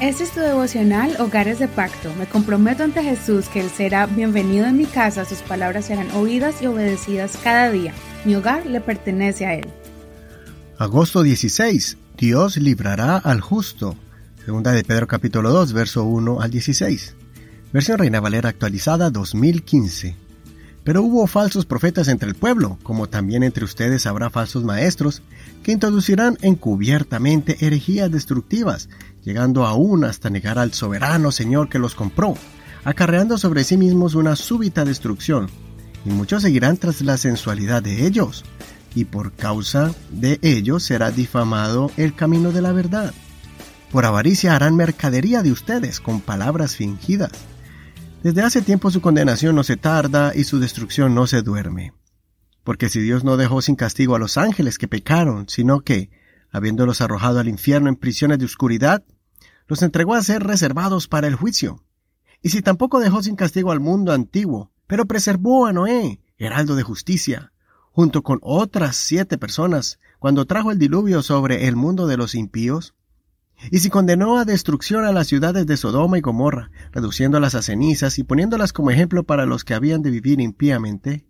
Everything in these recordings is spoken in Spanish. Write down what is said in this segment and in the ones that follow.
Este es tu devocional Hogares de Pacto. Me comprometo ante Jesús que Él será bienvenido en mi casa, sus palabras serán oídas y obedecidas cada día. Mi hogar le pertenece a Él. Agosto 16. Dios librará al justo. Segunda de Pedro capítulo 2, verso 1 al 16. Versión Reina Valera actualizada 2015. Pero hubo falsos profetas entre el pueblo, como también entre ustedes habrá falsos maestros, que introducirán encubiertamente herejías destructivas, llegando aún hasta negar al soberano Señor que los compró, acarreando sobre sí mismos una súbita destrucción. Y muchos seguirán tras la sensualidad de ellos, y por causa de ellos será difamado el camino de la verdad. Por avaricia harán mercadería de ustedes con palabras fingidas desde hace tiempo su condenación no se tarda y su destrucción no se duerme. Porque si Dios no dejó sin castigo a los ángeles que pecaron, sino que, habiéndolos arrojado al infierno en prisiones de oscuridad, los entregó a ser reservados para el juicio. Y si tampoco dejó sin castigo al mundo antiguo, pero preservó a Noé, heraldo de justicia, junto con otras siete personas, cuando trajo el diluvio sobre el mundo de los impíos, y si condenó a destrucción a las ciudades de Sodoma y Gomorra, reduciéndolas a cenizas y poniéndolas como ejemplo para los que habían de vivir impíamente,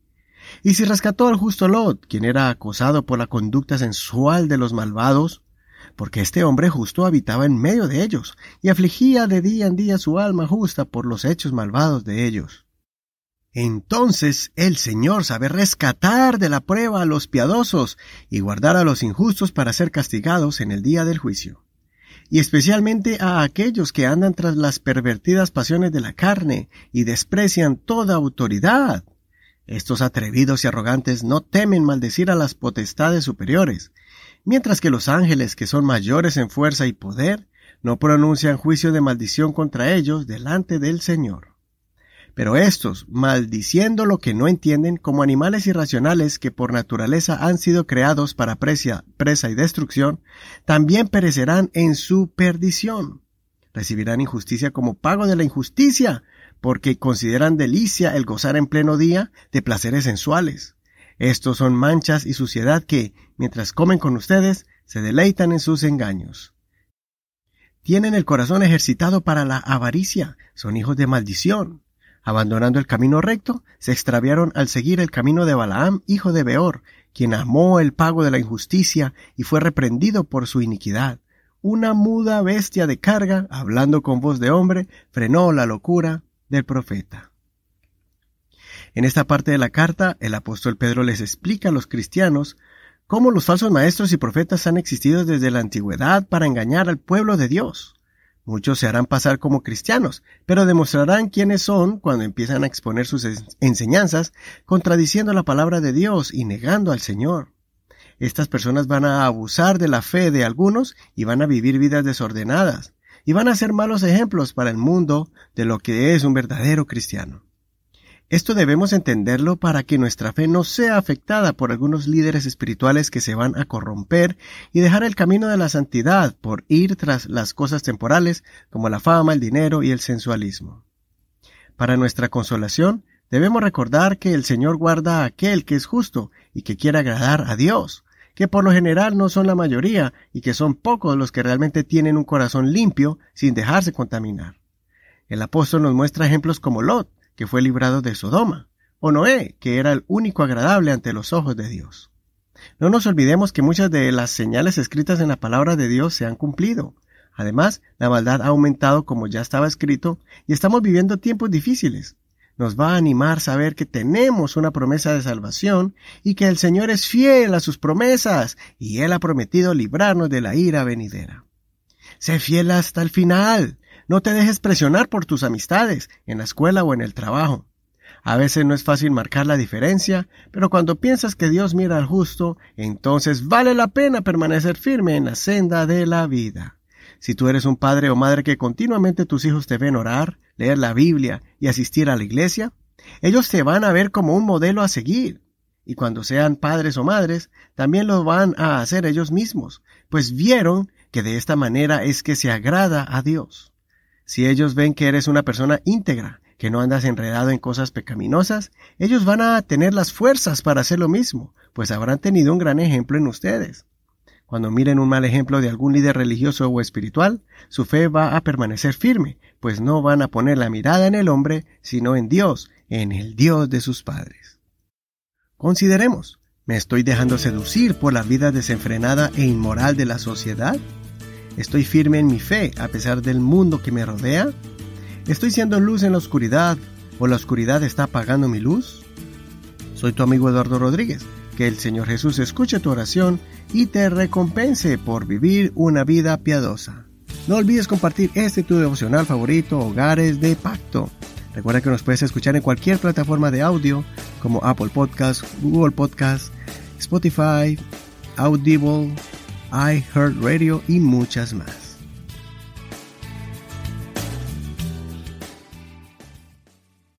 y si rescató al justo Lot, quien era acosado por la conducta sensual de los malvados, porque este hombre justo habitaba en medio de ellos, y afligía de día en día su alma justa por los hechos malvados de ellos. Entonces el Señor sabe rescatar de la prueba a los piadosos y guardar a los injustos para ser castigados en el día del juicio y especialmente a aquellos que andan tras las pervertidas pasiones de la carne y desprecian toda autoridad. Estos atrevidos y arrogantes no temen maldecir a las potestades superiores, mientras que los ángeles, que son mayores en fuerza y poder, no pronuncian juicio de maldición contra ellos delante del Señor. Pero estos, maldiciendo lo que no entienden, como animales irracionales que por naturaleza han sido creados para presa, presa y destrucción, también perecerán en su perdición. Recibirán injusticia como pago de la injusticia, porque consideran delicia el gozar en pleno día de placeres sensuales. Estos son manchas y suciedad que, mientras comen con ustedes, se deleitan en sus engaños. Tienen el corazón ejercitado para la avaricia, son hijos de maldición Abandonando el camino recto, se extraviaron al seguir el camino de Balaam, hijo de Beor, quien amó el pago de la injusticia y fue reprendido por su iniquidad. Una muda bestia de carga, hablando con voz de hombre, frenó la locura del profeta. En esta parte de la carta, el apóstol Pedro les explica a los cristianos cómo los falsos maestros y profetas han existido desde la antigüedad para engañar al pueblo de Dios. Muchos se harán pasar como cristianos, pero demostrarán quiénes son cuando empiezan a exponer sus enseñanzas, contradiciendo la palabra de Dios y negando al Señor. Estas personas van a abusar de la fe de algunos y van a vivir vidas desordenadas, y van a ser malos ejemplos para el mundo de lo que es un verdadero cristiano. Esto debemos entenderlo para que nuestra fe no sea afectada por algunos líderes espirituales que se van a corromper y dejar el camino de la santidad por ir tras las cosas temporales como la fama, el dinero y el sensualismo. Para nuestra consolación, debemos recordar que el Señor guarda a aquel que es justo y que quiere agradar a Dios, que por lo general no son la mayoría y que son pocos los que realmente tienen un corazón limpio sin dejarse contaminar. El apóstol nos muestra ejemplos como Lot, que fue librado de Sodoma, o Noé, que era el único agradable ante los ojos de Dios. No nos olvidemos que muchas de las señales escritas en la palabra de Dios se han cumplido. Además, la maldad ha aumentado como ya estaba escrito y estamos viviendo tiempos difíciles. Nos va a animar saber que tenemos una promesa de salvación y que el Señor es fiel a sus promesas y Él ha prometido librarnos de la ira venidera. Sé fiel hasta el final. No te dejes presionar por tus amistades, en la escuela o en el trabajo. A veces no es fácil marcar la diferencia, pero cuando piensas que Dios mira al justo, entonces vale la pena permanecer firme en la senda de la vida. Si tú eres un padre o madre que continuamente tus hijos te ven orar, leer la Biblia y asistir a la iglesia, ellos te van a ver como un modelo a seguir. Y cuando sean padres o madres, también lo van a hacer ellos mismos, pues vieron que de esta manera es que se agrada a Dios. Si ellos ven que eres una persona íntegra, que no andas enredado en cosas pecaminosas, ellos van a tener las fuerzas para hacer lo mismo, pues habrán tenido un gran ejemplo en ustedes. Cuando miren un mal ejemplo de algún líder religioso o espiritual, su fe va a permanecer firme, pues no van a poner la mirada en el hombre, sino en Dios, en el Dios de sus padres. Consideremos, ¿me estoy dejando seducir por la vida desenfrenada e inmoral de la sociedad? ¿Estoy firme en mi fe a pesar del mundo que me rodea? ¿Estoy siendo luz en la oscuridad o la oscuridad está apagando mi luz? Soy tu amigo Eduardo Rodríguez. Que el Señor Jesús escuche tu oración y te recompense por vivir una vida piadosa. No olvides compartir este tu devocional favorito, Hogares de Pacto. Recuerda que nos puedes escuchar en cualquier plataforma de audio como Apple Podcast, Google Podcast, Spotify, Audible, iHeartRadio y muchas más.